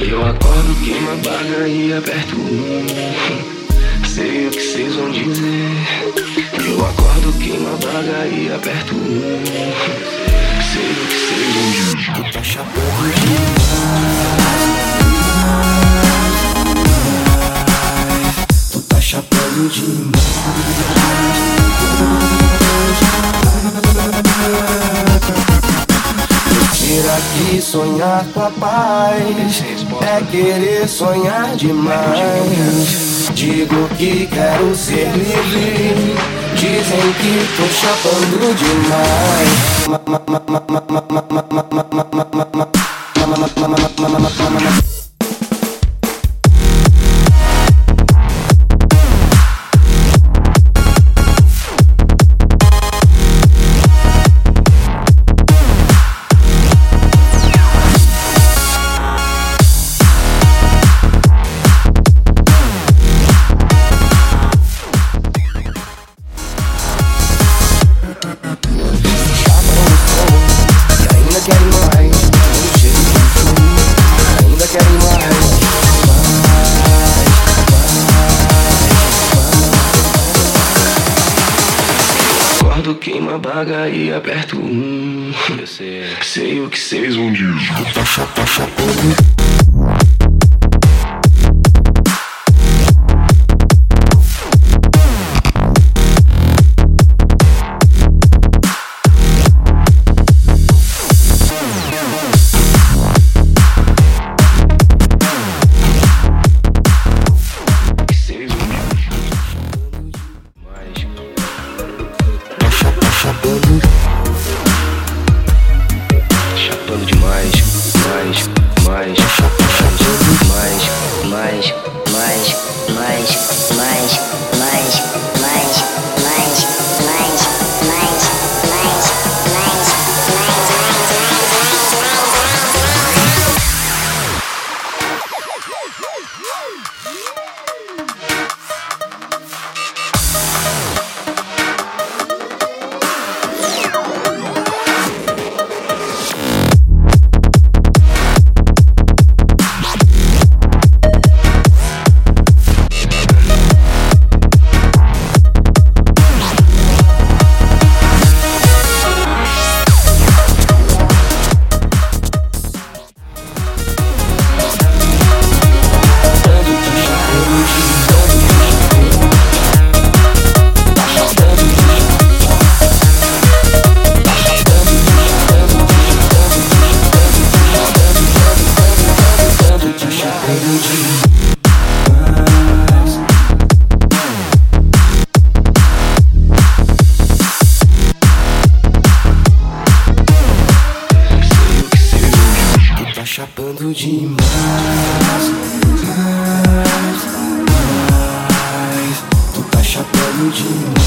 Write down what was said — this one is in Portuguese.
Eu acordo, queima a baga e aperto um. Sei o que vocês vão dizer. Eu acordo, queima a baga e aperto um. Sei o que vocês vão dizer. Tá chapando demais. Tu tá chapando Será que sonhar com a paz é querer sonhar demais? Digo que quero ser livre. Dizem que tô chapando demais. Acordo, queima a baga e aperto um. Sei o que vocês vão dizer. Woo! Woo! Woo! chapando demais. Mais. Tu tá chapando demais.